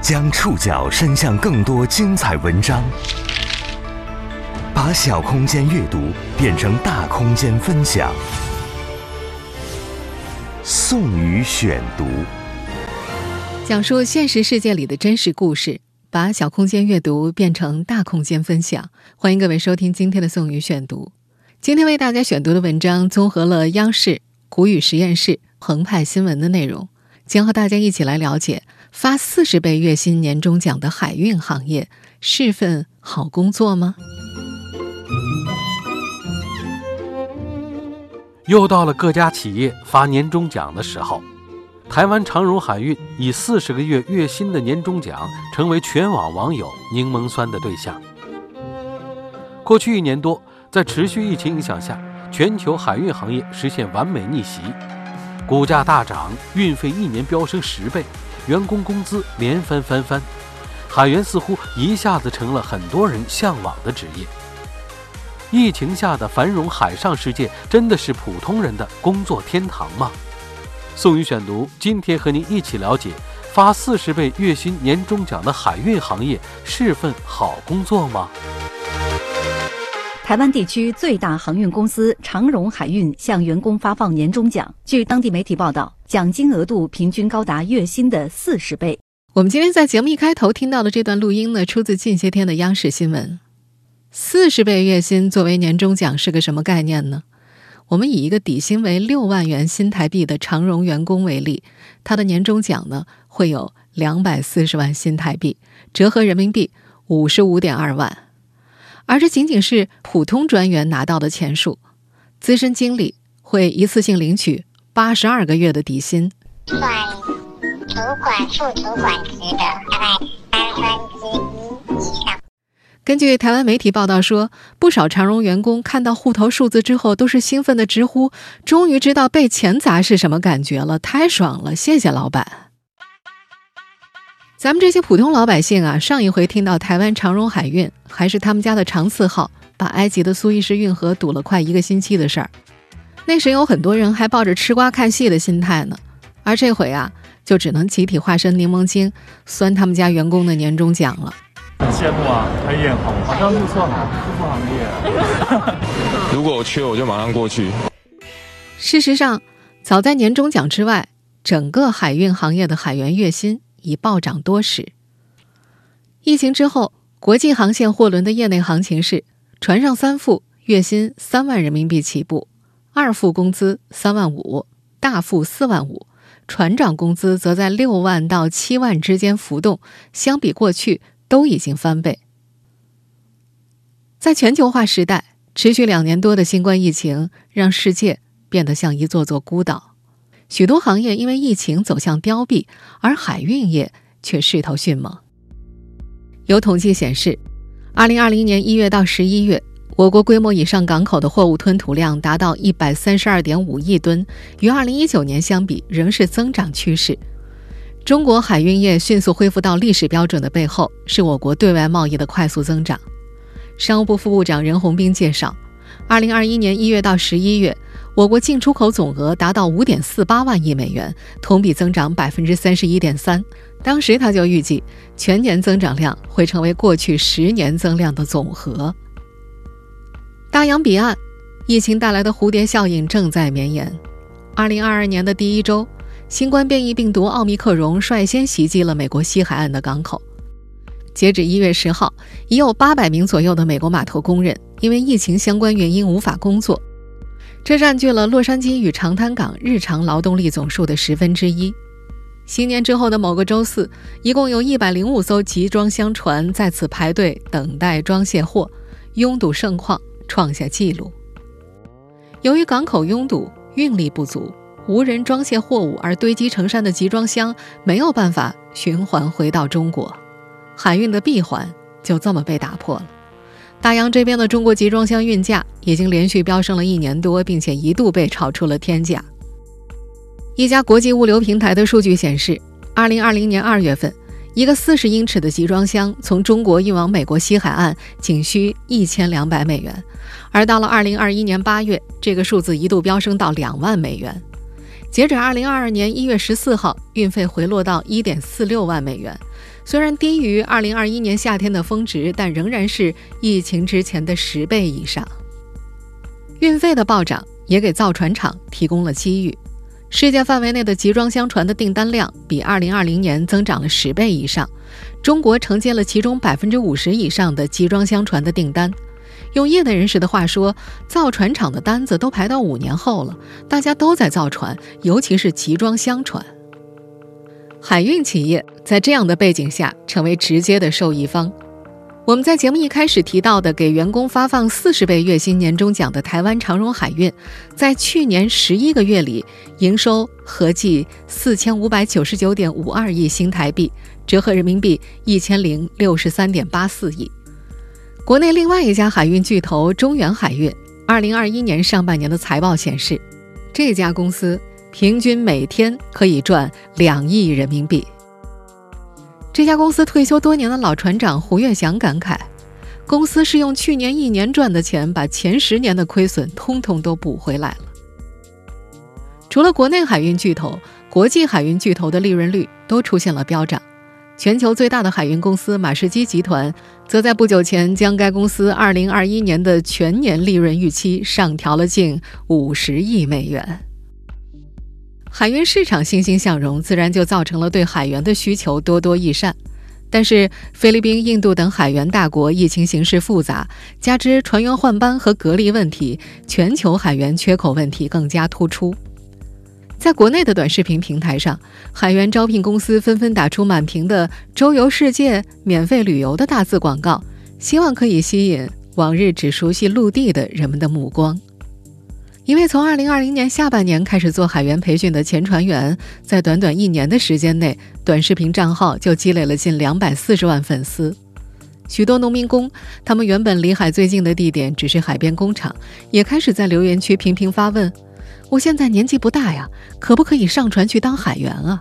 将触角伸向更多精彩文章，把小空间阅读变成大空间分享。宋宇选读，讲述现实世界里的真实故事，把小空间阅读变成大空间分享。欢迎各位收听今天的宋宇选读。今天为大家选读的文章综合了央视、谷雨实验室、澎湃新闻的内容，将和大家一起来了解。发四十倍月薪年终奖的海运行业是份好工作吗？又到了各家企业发年终奖的时候，台湾长荣海运以四十个月月薪的年终奖成为全网网友柠檬酸的对象。过去一年多，在持续疫情影响下，全球海运行业实现完美逆袭，股价大涨，运费一年飙升十倍。员工工资连翻翻翻，海员似乎一下子成了很多人向往的职业。疫情下的繁荣海上世界，真的是普通人的工作天堂吗？宋宇选读，今天和您一起了解：发四十倍月薪年终奖的海运行业是份好工作吗？台湾地区最大航运公司长荣海运向员工发放年终奖。据当地媒体报道，奖金额度平均高达月薪的四十倍。我们今天在节目一开头听到的这段录音呢，出自近些天的央视新闻。四十倍月薪作为年终奖是个什么概念呢？我们以一个底薪为六万元新台币的长荣员工为例，他的年终奖呢会有两百四十万新台币，折合人民币五十五点二万。而这仅仅是普通专员拿到的钱数，资深经理会一次性领取八十二个月的底薪。算主管、副主管级的大概三分之一以上。根据台湾媒体报道说，不少长荣员工看到户头数字之后，都是兴奋的直呼：“终于知道被钱砸是什么感觉了，太爽了！谢谢老板。”咱们这些普通老百姓啊，上一回听到台湾长荣海运还是他们家的长四号把埃及的苏伊士运河堵了快一个星期的事儿，那时有很多人还抱着吃瓜看戏的心态呢。而这回啊，就只能集体化身柠檬精，酸他们家员工的年终奖了。很羡慕啊，很眼红，好像入错行，入错行业。如果我缺，我就马上过去。事实上，早在年终奖之外，整个海运行业的海员月薪。已暴涨多时。疫情之后，国际航线货轮的业内行情是：船上三副月薪三万人民币起步，二副工资三万五，大副四万五，船长工资则在六万到七万之间浮动。相比过去，都已经翻倍。在全球化时代，持续两年多的新冠疫情让世界变得像一座座孤岛。许多行业因为疫情走向凋敝，而海运业却势头迅猛。有统计显示，二零二零年一月到十一月，我国规模以上港口的货物吞吐量达到一百三十二点五亿吨，与二零一九年相比仍是增长趋势。中国海运业迅速恢复到历史标准的背后，是我国对外贸易的快速增长。商务部副部长任洪斌介绍，二零二一年一月到十一月。我国进出口总额达到五点四八万亿美元，同比增长百分之三十一点三。当时他就预计，全年增长量会成为过去十年增量的总和。大洋彼岸，疫情带来的蝴蝶效应正在绵延。二零二二年的第一周，新冠变异病毒奥密克戎率先袭击了美国西海岸的港口。截止一月十号，已有八百名左右的美国码头工人因为疫情相关原因无法工作。这占据了洛杉矶与长滩港日常劳动力总数的十分之一。新年之后的某个周四，一共有一百零五艘集装箱船在此排队等待装卸货，拥堵盛况创下纪录。由于港口拥堵、运力不足、无人装卸货物而堆积成山的集装箱没有办法循环回到中国，海运的闭环就这么被打破了。大洋这边的中国集装箱运价已经连续飙升了一年多，并且一度被炒出了天价。一家国际物流平台的数据显示，二零二零年二月份，一个四十英尺的集装箱从中国运往美国西海岸仅需一千两百美元，而到了二零二一年八月，这个数字一度飙升到两万美元。截止二零二二年一月十四号，运费回落到一点四六万美元，虽然低于二零二一年夏天的峰值，但仍然是疫情之前的十倍以上。运费的暴涨也给造船厂提供了机遇。世界范围内的集装箱船的订单量比2020年增长了十倍以上，中国承接了其中百分之五十以上的集装箱船的订单。用业内人士的话说，造船厂的单子都排到五年后了，大家都在造船，尤其是集装箱船。海运企业在这样的背景下成为直接的受益方。我们在节目一开始提到的给员工发放四十倍月薪年终奖的台湾长荣海运，在去年十一个月里营收合计四千五百九十九点五二亿新台币，折合人民币一千零六十三点八四亿。国内另外一家海运巨头中远海运，二零二一年上半年的财报显示，这家公司平均每天可以赚两亿人民币。这家公司退休多年的老船长胡月祥感慨：“公司是用去年一年赚的钱，把前十年的亏损通通都补回来了。”除了国内海运巨头，国际海运巨头的利润率都出现了飙涨。全球最大的海运公司马士基集团，则在不久前将该公司2021年的全年利润预期上调了近50亿美元。海运市场欣欣向荣，自然就造成了对海员的需求多多益善。但是，菲律宾、印度等海员大国疫情形势复杂，加之船员换班和隔离问题，全球海员缺口问题更加突出。在国内的短视频平台上，海员招聘公司纷纷打出满屏的“周游世界、免费旅游”的大字广告，希望可以吸引往日只熟悉陆地的人们的目光。一位从2020年下半年开始做海员培训的前船员，在短短一年的时间内，短视频账号就积累了近240万粉丝。许多农民工，他们原本离海最近的地点只是海边工厂，也开始在留言区频频发问：“我现在年纪不大呀，可不可以上船去当海员啊？”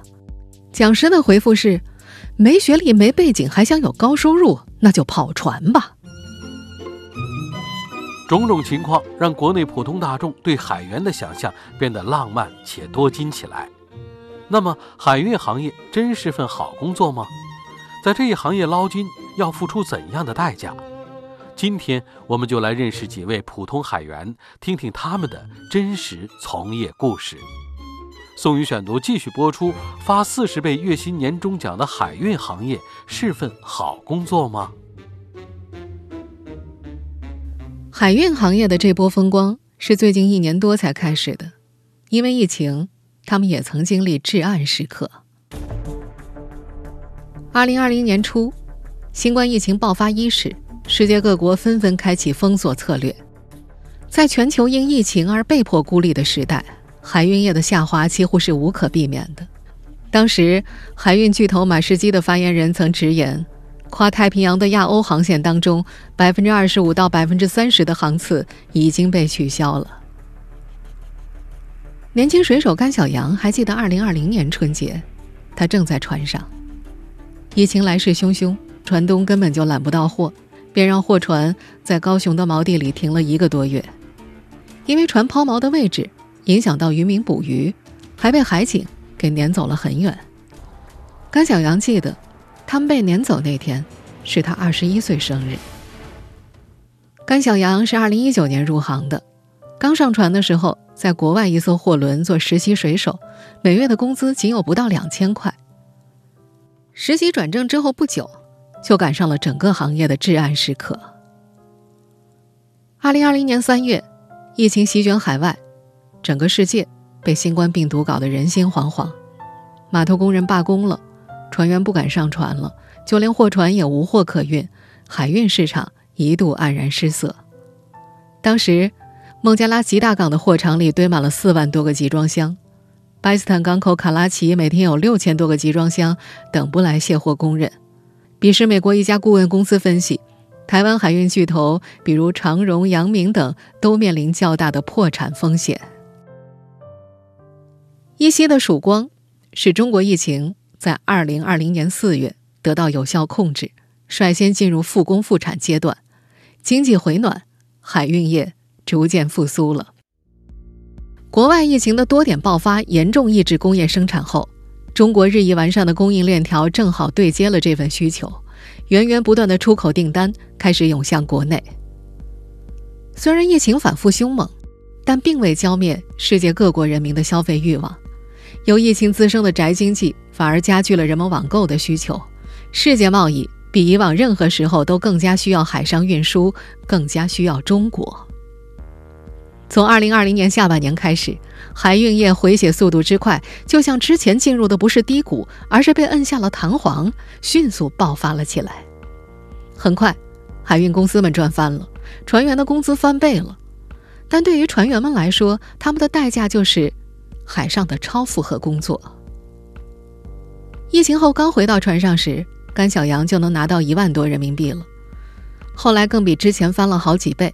讲师的回复是：“没学历、没背景，还想有高收入，那就跑船吧。”种种情况让国内普通大众对海员的想象变得浪漫且多金起来。那么，海运行业真是份好工作吗？在这一行业捞金要付出怎样的代价？今天我们就来认识几位普通海员，听听他们的真实从业故事。宋宇选读继续播出：发四十倍月薪年终奖的海运行业是份好工作吗？海运行业的这波风光是最近一年多才开始的，因为疫情，他们也曾经历至暗时刻。二零二零年初，新冠疫情爆发伊始，世界各国纷纷开启封锁策略，在全球因疫情而被迫孤立的时代，海运业的下滑几乎是无可避免的。当时，海运巨头马士基的发言人曾直言。跨太平洋的亚欧航线当中，百分之二十五到百分之三十的航次已经被取消了。年轻水手甘小阳还记得二零二零年春节，他正在船上，疫情来势汹汹，船东根本就揽不到货，便让货船在高雄的锚地里停了一个多月。因为船抛锚的位置影响到渔民捕鱼，还被海警给撵走了很远。甘小阳记得。他们被撵走那天，是他二十一岁生日。甘小阳是二零一九年入行的，刚上船的时候，在国外一艘货轮做实习水手，每月的工资仅有不到两千块。实习转正之后不久，就赶上了整个行业的至暗时刻。二零二零年三月，疫情席卷海外，整个世界被新冠病毒搞得人心惶惶，码头工人罢工了。船员不敢上船了，就连货船也无货可运，海运市场一度黯然失色。当时，孟加拉吉大港的货场里堆满了四万多个集装箱，巴基斯坦港口卡拉奇每天有六千多个集装箱等不来卸货工人。彼时，美国一家顾问公司分析，台湾海运巨头比如长荣、阳明等都面临较大的破产风险。一夕的曙光，是中国疫情。在二零二零年四月得到有效控制，率先进入复工复产阶段，经济回暖，海运业逐渐复苏了。国外疫情的多点爆发，严重抑制工业生产后，中国日益完善的供应链条正好对接了这份需求，源源不断的出口订单开始涌向国内。虽然疫情反复凶猛，但并未浇灭世界各国人民的消费欲望。由疫情滋生的宅经济反而加剧了人们网购的需求，世界贸易比以往任何时候都更加需要海上运输，更加需要中国。从二零二零年下半年开始，海运业回血速度之快，就像之前进入的不是低谷，而是被摁下了弹簧，迅速爆发了起来。很快，海运公司们赚翻了，船员的工资翻倍了。但对于船员们来说，他们的代价就是海上的超负荷工作。疫情后刚回到船上时，甘小杨就能拿到一万多人民币了，后来更比之前翻了好几倍。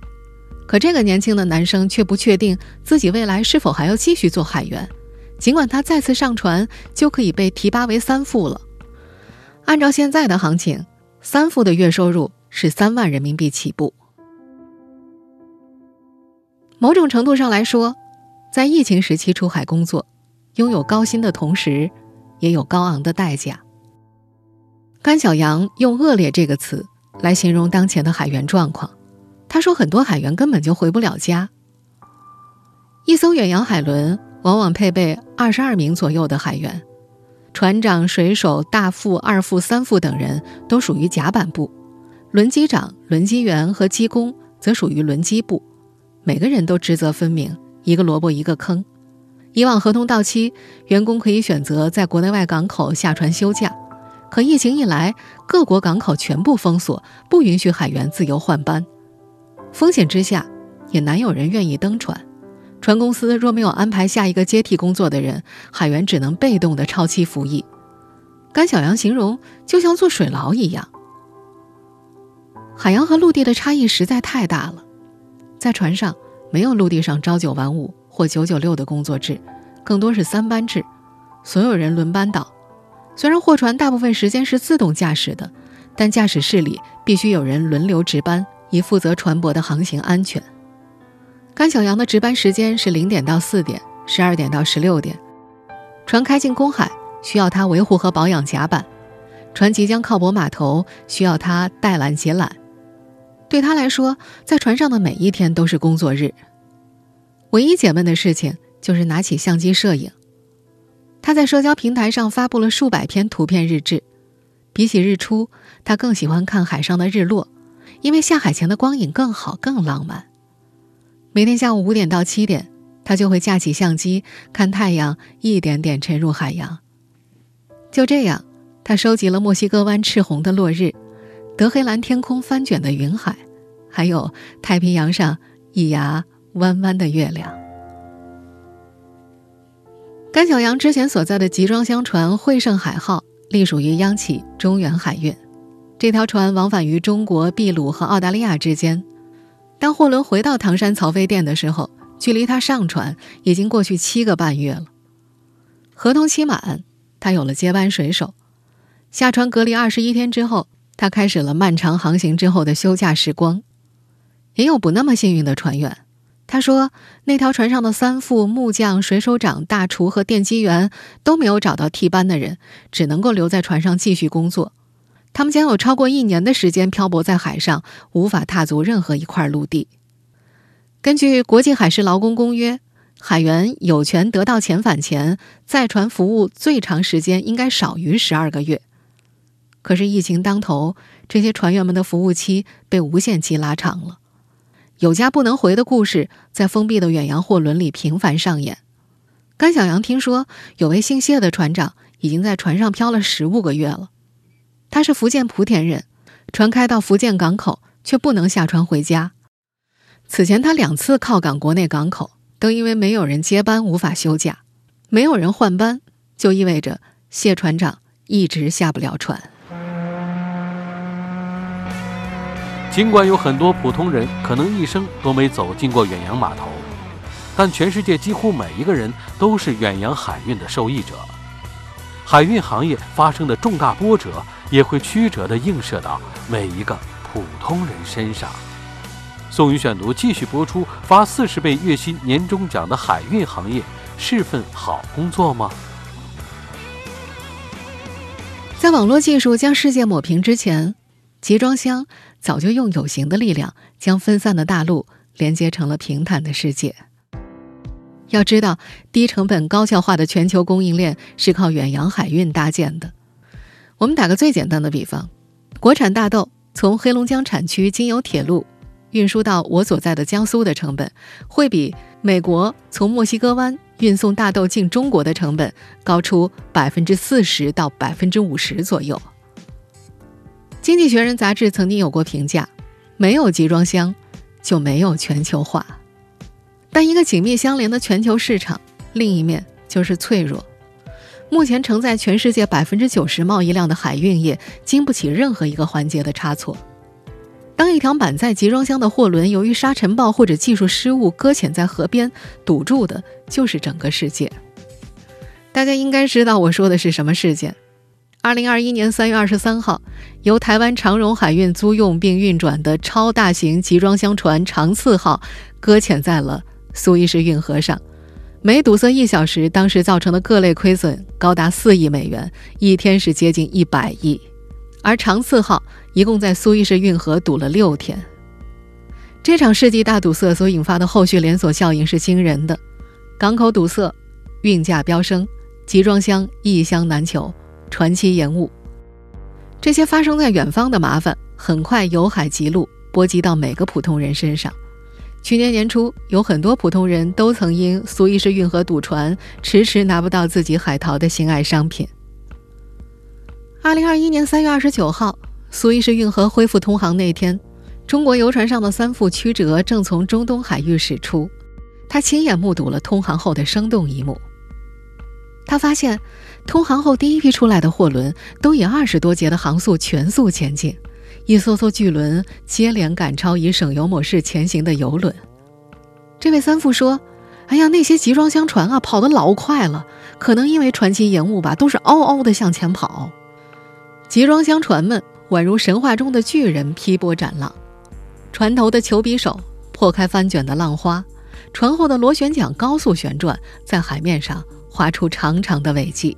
可这个年轻的男生却不确定自己未来是否还要继续做海员，尽管他再次上船就可以被提拔为三副了。按照现在的行情，三副的月收入是三万人民币起步。某种程度上来说，在疫情时期出海工作，拥有高薪的同时，也有高昂的代价。甘小阳用“恶劣”这个词来形容当前的海员状况。他说：“很多海员根本就回不了家。一艘远洋海轮往往配备二十二名左右的海员，船长、水手、大副、二副、三副等人都属于甲板部，轮机长、轮机员和机工则属于轮机部。每个人都职责分明，一个萝卜一个坑。以往合同到期，员工可以选择在国内外港口下船休假，可疫情一来，各国港口全部封锁，不允许海员自由换班。”风险之下，也难有人愿意登船。船公司若没有安排下一个接替工作的人，海员只能被动的超期服役。甘小阳形容就像坐水牢一样。海洋和陆地的差异实在太大了，在船上没有陆地上朝九晚五或九九六的工作制，更多是三班制，所有人轮班倒。虽然货船大部分时间是自动驾驶的，但驾驶室里必须有人轮流值班。以负责船舶的航行安全。甘小阳的值班时间是零点到四点，十二点到十六点。船开进公海，需要他维护和保养甲板；船即将靠泊码头，需要他带缆解缆。对他来说，在船上的每一天都是工作日。唯一解闷的事情就是拿起相机摄影。他在社交平台上发布了数百篇图片日志。比起日出，他更喜欢看海上的日落。因为下海前的光影更好、更浪漫。每天下午五点到七点，他就会架起相机，看太阳一点点沉入海洋。就这样，他收集了墨西哥湾赤红的落日，德黑兰天空翻卷的云海，还有太平洋上一牙弯弯的月亮。甘小阳之前所在的集装箱船“汇盛海号”隶属于央企中远海运。这条船往返于中国、秘鲁和澳大利亚之间。当货轮回到唐山曹妃甸的时候，距离他上船已经过去七个半月了。合同期满，他有了接班水手。下船隔离二十一天之后，他开始了漫长航行之后的休假时光。也有不那么幸运的船员，他说，那条船上的三副木匠、水手长、大厨和电机员都没有找到替班的人，只能够留在船上继续工作。他们将有超过一年的时间漂泊在海上，无法踏足任何一块陆地。根据国际海事劳工公约，海员有权得到遣返前在船服务最长时间应该少于十二个月。可是疫情当头，这些船员们的服务期被无限期拉长了，有家不能回的故事在封闭的远洋货轮里频繁上演。甘小阳听说，有位姓谢的船长已经在船上漂了十五个月了。他是福建莆田人，船开到福建港口，却不能下船回家。此前他两次靠港国内港口，都因为没有人接班无法休假，没有人换班，就意味着谢船长一直下不了船。尽管有很多普通人可能一生都没走进过远洋码头，但全世界几乎每一个人都是远洋海运的受益者。海运行业发生的重大波折，也会曲折地映射到每一个普通人身上。宋宇选读继续播出：发四十倍月薪年终奖的海运行业是份好工作吗？在网络技术将世界抹平之前，集装箱早就用有形的力量将分散的大陆连接成了平坦的世界。要知道，低成本高效化的全球供应链是靠远洋海运搭建的。我们打个最简单的比方，国产大豆从黑龙江产区经由铁路。运输到我所在的江苏的成本，会比美国从墨西哥湾运送大豆进中国的成本高出百分之四十到百分之五十左右。经济学人杂志曾经有过评价：没有集装箱，就没有全球化。但一个紧密相连的全球市场，另一面就是脆弱。目前承载全世界百分之九十贸易量的海运业，经不起任何一个环节的差错。当一条满载集装箱的货轮由于沙尘暴或者技术失误搁浅在河边，堵住的就是整个世界。大家应该知道我说的是什么事件。二零二一年三月二十三号，由台湾长荣海运租用并运转的超大型集装箱船“长次号”搁浅在了苏伊士运河上，每堵塞一小时，当时造成的各类亏损高达四亿美元，一天是接近一百亿。而长次号一共在苏伊士运河堵了六天。这场世纪大堵塞所引发的后续连锁效应是惊人的：港口堵塞，运价飙升，集装箱一箱难求，船期延误。这些发生在远方的麻烦，很快由海及陆波及到每个普通人身上。去年年初，有很多普通人都曾因苏伊士运河堵船，迟迟拿不到自己海淘的心爱商品。二零二一年三月二十九号，苏伊士运河恢复通航那天，中国游船上的三副曲折正从中东海域驶出。他亲眼目睹了通航后的生动一幕。他发现，通航后第一批出来的货轮都以二十多节的航速全速前进，一艘艘巨轮接连赶超以省油模式前行的游轮。这位三副说：“哎呀，那些集装箱船啊，跑得老快了，可能因为船期延误吧，都是嗷嗷的向前跑。”集装箱船们宛如神话中的巨人劈波斩浪，船头的球匕首破开翻卷的浪花，船后的螺旋桨高速旋转，在海面上划出长长的尾迹。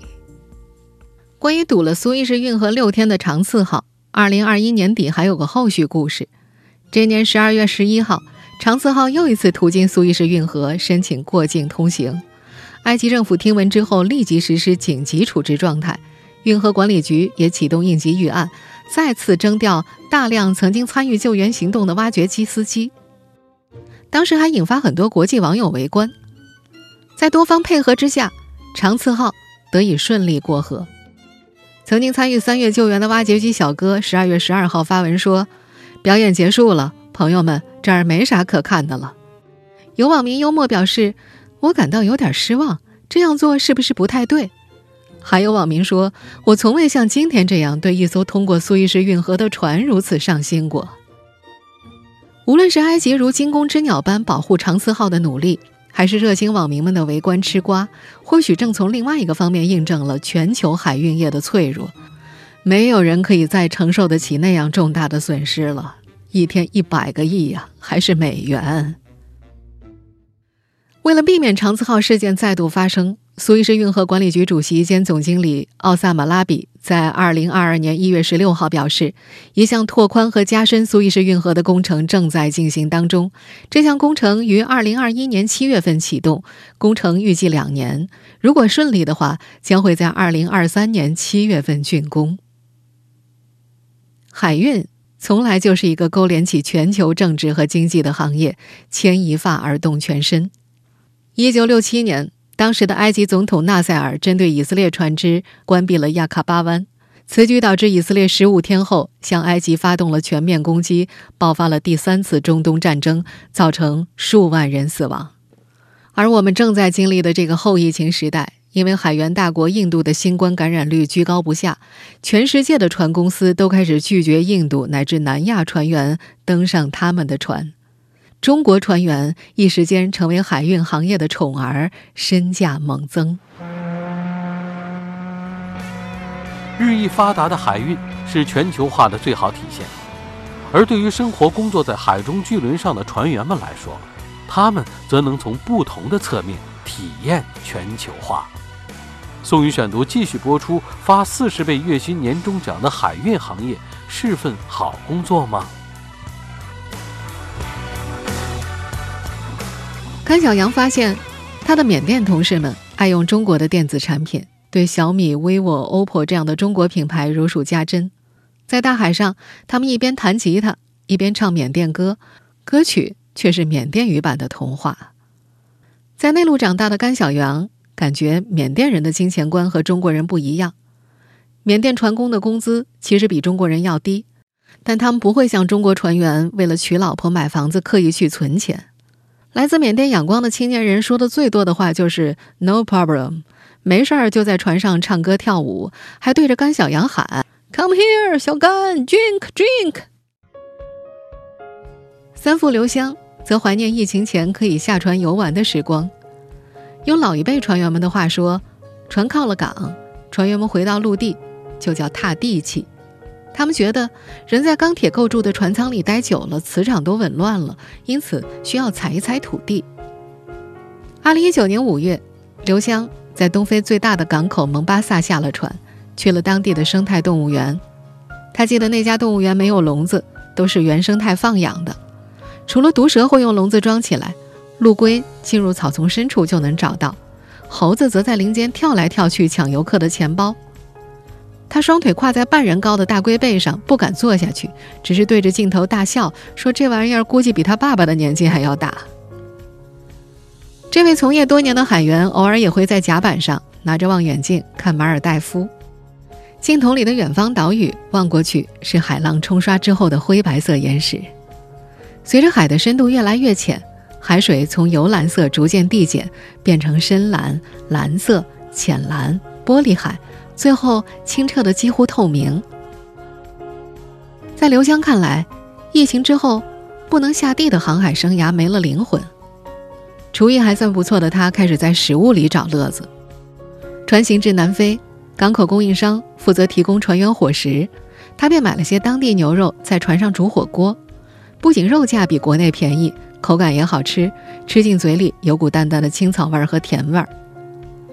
关于堵了苏伊士运河六天的长次号，二零二一年底还有个后续故事。这年十二月十一号，长次号又一次途经苏伊士运河，申请过境通行。埃及政府听闻之后，立即实施紧急处置状态。运河管理局也启动应急预案，再次征调大量曾经参与救援行动的挖掘机司机。当时还引发很多国际网友围观。在多方配合之下，长次号得以顺利过河。曾经参与三月救援的挖掘机小哥，十二月十二号发文说：“表演结束了，朋友们，这儿没啥可看的了。”有网民幽默表示：“我感到有点失望，这样做是不是不太对？”还有网民说：“我从未像今天这样对一艘通过苏伊士运河的船如此上心过。”无论是埃及如惊弓之鸟般保护长次号的努力，还是热心网民们的围观吃瓜，或许正从另外一个方面印证了全球海运业的脆弱。没有人可以再承受得起那样重大的损失了，一天一百个亿呀，还是美元。为了避免长字号事件再度发生。苏伊士运河管理局主席兼总经理奥萨马拉比在二零二二年一月十六号表示，一项拓宽和加深苏伊士运河的工程正在进行当中。这项工程于二零二一年七月份启动，工程预计两年，如果顺利的话，将会在二零二三年七月份竣工。海运从来就是一个勾连起全球政治和经济的行业，牵一发而动全身。一九六七年。当时的埃及总统纳赛尔针对以色列船只关闭了亚卡巴湾，此举导致以色列十五天后向埃及发动了全面攻击，爆发了第三次中东战争，造成数万人死亡。而我们正在经历的这个后疫情时代，因为海员大国印度的新冠感染率居高不下，全世界的船公司都开始拒绝印度乃至南亚船员登上他们的船。中国船员一时间成为海运行业的宠儿，身价猛增。日益发达的海运是全球化的最好体现。而对于生活工作在海中巨轮上的船员们来说，他们则能从不同的侧面体验全球化。宋宇选读继续播出：发四十倍月薪年终奖的海运行业是份好工作吗？甘小杨发现，他的缅甸同事们爱用中国的电子产品，对小米、vivo、OPPO 这样的中国品牌如数家珍。在大海上，他们一边弹吉他，一边唱缅甸歌，歌曲却是缅甸语版的童话。在内陆长大的甘小杨感觉，缅甸人的金钱观和中国人不一样。缅甸船工的工资其实比中国人要低，但他们不会像中国船员为了娶老婆、买房子刻意去存钱。来自缅甸仰光的青年人说的最多的话就是 “No problem”，没事儿就在船上唱歌跳舞，还对着甘小阳喊。Come here，小甘，drink drink。三副刘湘则怀念疫情前可以下船游玩的时光。用老一辈船员们的话说，船靠了港，船员们回到陆地就叫踏地气。他们觉得人在钢铁构筑的船舱里待久了，磁场都紊乱了，因此需要踩一踩土地。二零一九年五月，刘湘在东非最大的港口蒙巴萨下了船。去了当地的生态动物园，他记得那家动物园没有笼子，都是原生态放养的。除了毒蛇会用笼子装起来，陆龟进入草丛深处就能找到，猴子则在林间跳来跳去抢游客的钱包。他双腿跨在半人高的大龟背上，不敢坐下去，只是对着镜头大笑，说这玩意儿估计比他爸爸的年纪还要大。这位从业多年的海员，偶尔也会在甲板上拿着望远镜看马尔代夫。镜头里的远方岛屿，望过去是海浪冲刷之后的灰白色岩石。随着海的深度越来越浅，海水从油蓝色逐渐递减，变成深蓝、蓝色、浅蓝、玻璃海，最后清澈的几乎透明。在刘湘看来，疫情之后不能下地的航海生涯没了灵魂。厨艺还算不错的他，开始在食物里找乐子。船行至南非。港口供应商负责提供船员伙食，他便买了些当地牛肉，在船上煮火锅。不仅肉价比国内便宜，口感也好吃，吃进嘴里有股淡淡的青草味儿和甜味儿。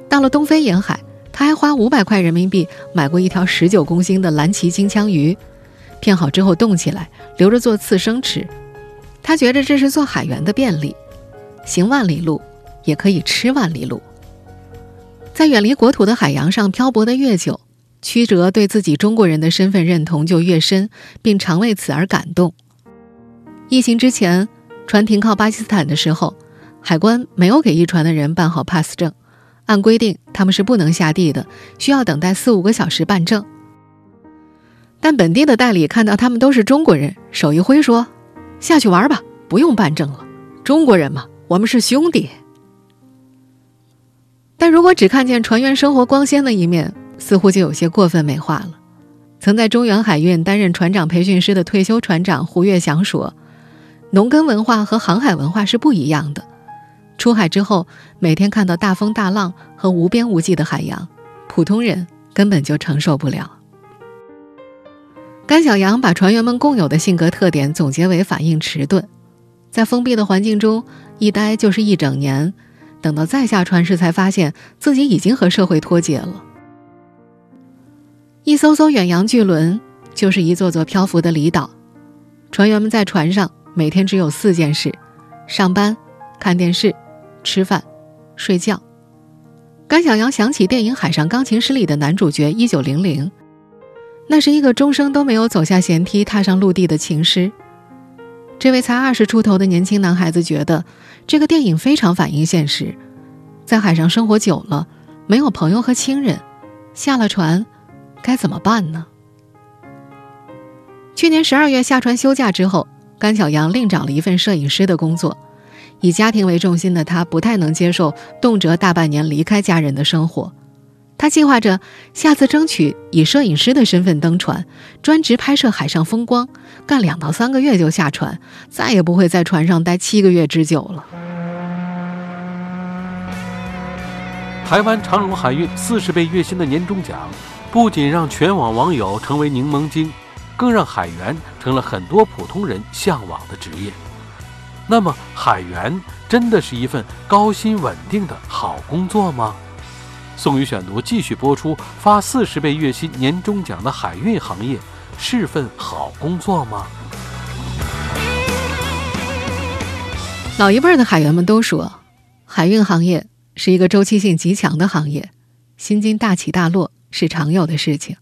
到了东非沿海，他还花五百块人民币买过一条十九公斤的蓝鳍金枪鱼，片好之后冻起来，留着做刺身吃。他觉得这是做海员的便利，行万里路也可以吃万里路。在远离国土的海洋上漂泊的越久，曲折对自己中国人的身份认同就越深，并常为此而感动。疫情之前，船停靠巴基斯坦的时候，海关没有给一船的人办好 pass 证，按规定他们是不能下地的，需要等待四五个小时办证。但本地的代理看到他们都是中国人，手一挥说：“下去玩吧，不用办证了，中国人嘛，我们是兄弟。”但如果只看见船员生活光鲜的一面，似乎就有些过分美化了。曾在中原海运担任船长培训师的退休船长胡月祥说：“农耕文化和航海文化是不一样的。出海之后，每天看到大风大浪和无边无际的海洋，普通人根本就承受不了。”甘小阳把船员们共有的性格特点总结为反应迟钝，在封闭的环境中一待就是一整年。等到再下船时，才发现自己已经和社会脱节了。一艘艘远洋巨轮就是一座座漂浮的离岛，船员们在船上每天只有四件事：上班、看电视、吃饭、睡觉。甘小阳想起电影《海上钢琴师》里的男主角一九零零，那是一个终生都没有走下舷梯、踏上陆地的琴师。这位才二十出头的年轻男孩子觉得，这个电影非常反映现实。在海上生活久了，没有朋友和亲人，下了船，该怎么办呢？去年十二月下船休假之后，甘小阳另找了一份摄影师的工作。以家庭为重心的他，不太能接受动辄大半年离开家人的生活。他计划着下次争取以摄影师的身份登船，专职拍摄海上风光，干两到三个月就下船，再也不会在船上待七个月之久了。台湾长荣海运四十倍月薪的年终奖，不仅让全网网友成为柠檬精，更让海员成了很多普通人向往的职业。那么，海员真的是一份高薪稳定的好工作吗？宋宇选读继续播出：发四十倍月薪年终奖的海运行业是份好工作吗？老一辈的海员们都说，海运行业是一个周期性极强的行业，薪金大起大落是常有的事情。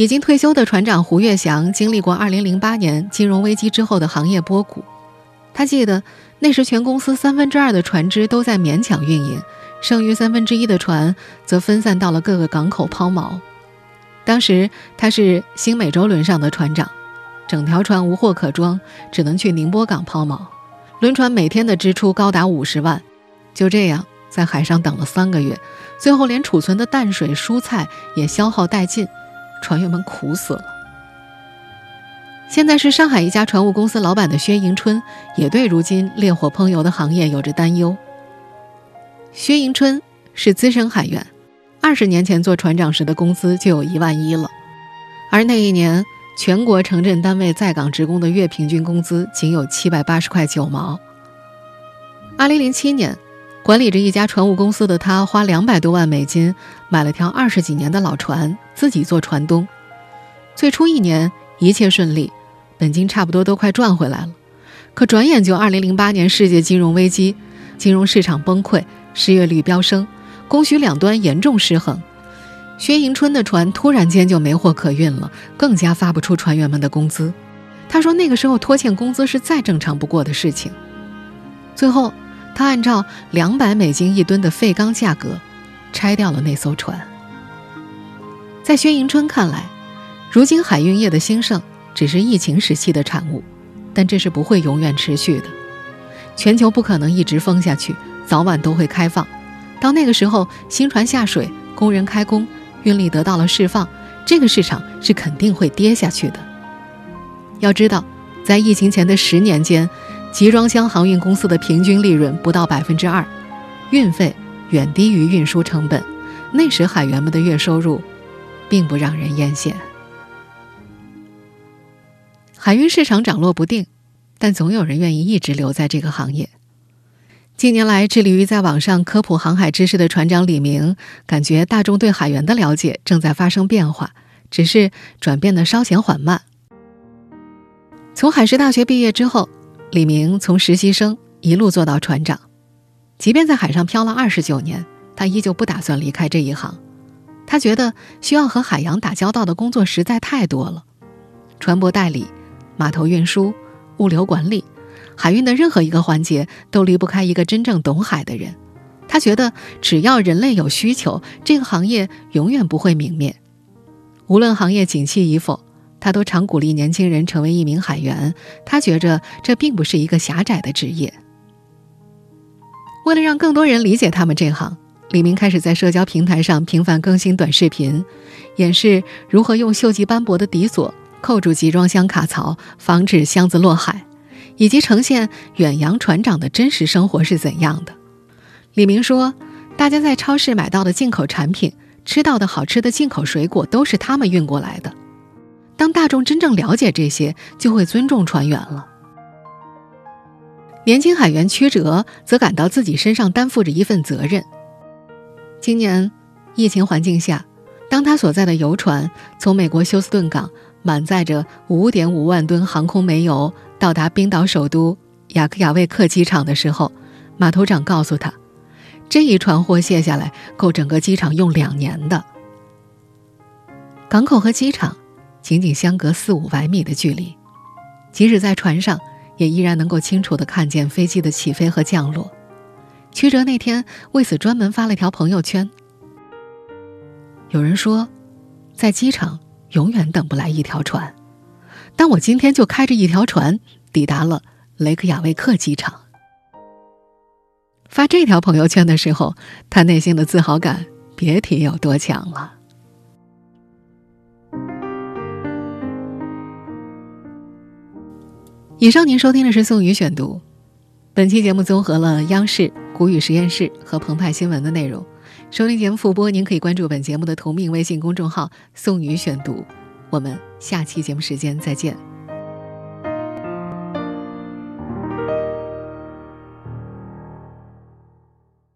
已经退休的船长胡月祥经历过2008年金融危机之后的行业波谷，他记得那时全公司三分之二的船只都在勉强运营，剩余三分之一的船则分散到了各个港口抛锚。当时他是新美洲轮上的船长。整条船无货可装，只能去宁波港抛锚。轮船每天的支出高达五十万，就这样在海上等了三个月，最后连储存的淡水、蔬菜也消耗殆尽，船员们苦死了。现在是上海一家船务公司老板的薛迎春，也对如今烈火烹油的行业有着担忧。薛迎春是资深海员，二十年前做船长时的工资就有一万一了，而那一年。全国城镇单位在岗职工的月平均工资仅有七百八十块九毛。二零零七年，管理着一家船务公司的他，花两百多万美金买了条二十几年的老船，自己做船东。最初一年一切顺利，本金差不多都快赚回来了。可转眼就二零零八年世界金融危机，金融市场崩溃，失业率飙升，供需两端严重失衡。薛迎春的船突然间就没货可运了，更加发不出船员们的工资。他说那个时候拖欠工资是再正常不过的事情。最后，他按照两百美金一吨的废钢价格拆掉了那艘船。在薛迎春看来，如今海运业的兴盛只是疫情时期的产物，但这是不会永远持续的。全球不可能一直封下去，早晚都会开放。到那个时候，新船下水，工人开工。运力得到了释放，这个市场是肯定会跌下去的。要知道，在疫情前的十年间，集装箱航运公司的平均利润不到百分之二，运费远低于运输成本。那时海员们的月收入，并不让人艳羡。海运市场涨落不定，但总有人愿意一直留在这个行业。近年来，致力于在网上科普航海知识的船长李明，感觉大众对海员的了解正在发生变化，只是转变的稍显缓慢。从海事大学毕业之后，李明从实习生一路做到船长，即便在海上漂了二十九年，他依旧不打算离开这一行。他觉得需要和海洋打交道的工作实在太多了：船舶代理、码头运输、物流管理。海运的任何一个环节都离不开一个真正懂海的人。他觉得，只要人类有需求，这个行业永远不会泯灭。无论行业景气与否，他都常鼓励年轻人成为一名海员。他觉着这并不是一个狭窄的职业。为了让更多人理解他们这行，李明开始在社交平台上频繁更新短视频，演示如何用锈迹斑驳的底锁扣住集装箱卡槽，防止箱子落海。以及呈现远洋船长的真实生活是怎样的？李明说：“大家在超市买到的进口产品，吃到的好吃的进口水果，都是他们运过来的。当大众真正了解这些，就会尊重船员了。”年轻海员曲折则感到自己身上担负着一份责任。今年疫情环境下，当他所在的游船从美国休斯顿港满载着五点五万吨航空煤油。到达冰岛首都雅克雅未克机场的时候，码头长告诉他，这一船货卸下来够整个机场用两年的。港口和机场仅仅相隔四五百米的距离，即使在船上，也依然能够清楚地看见飞机的起飞和降落。曲折那天为此专门发了条朋友圈。有人说，在机场永远等不来一条船。但我今天就开着一条船抵达了雷克雅未克机场。发这条朋友圈的时候，他内心的自豪感别提有多强了。以上您收听的是宋宇选读，本期节目综合了央视、古语实验室和澎湃新闻的内容。收听节目复播，您可以关注本节目的同名微信公众号“宋宇选读”。我们下期节目时间再见。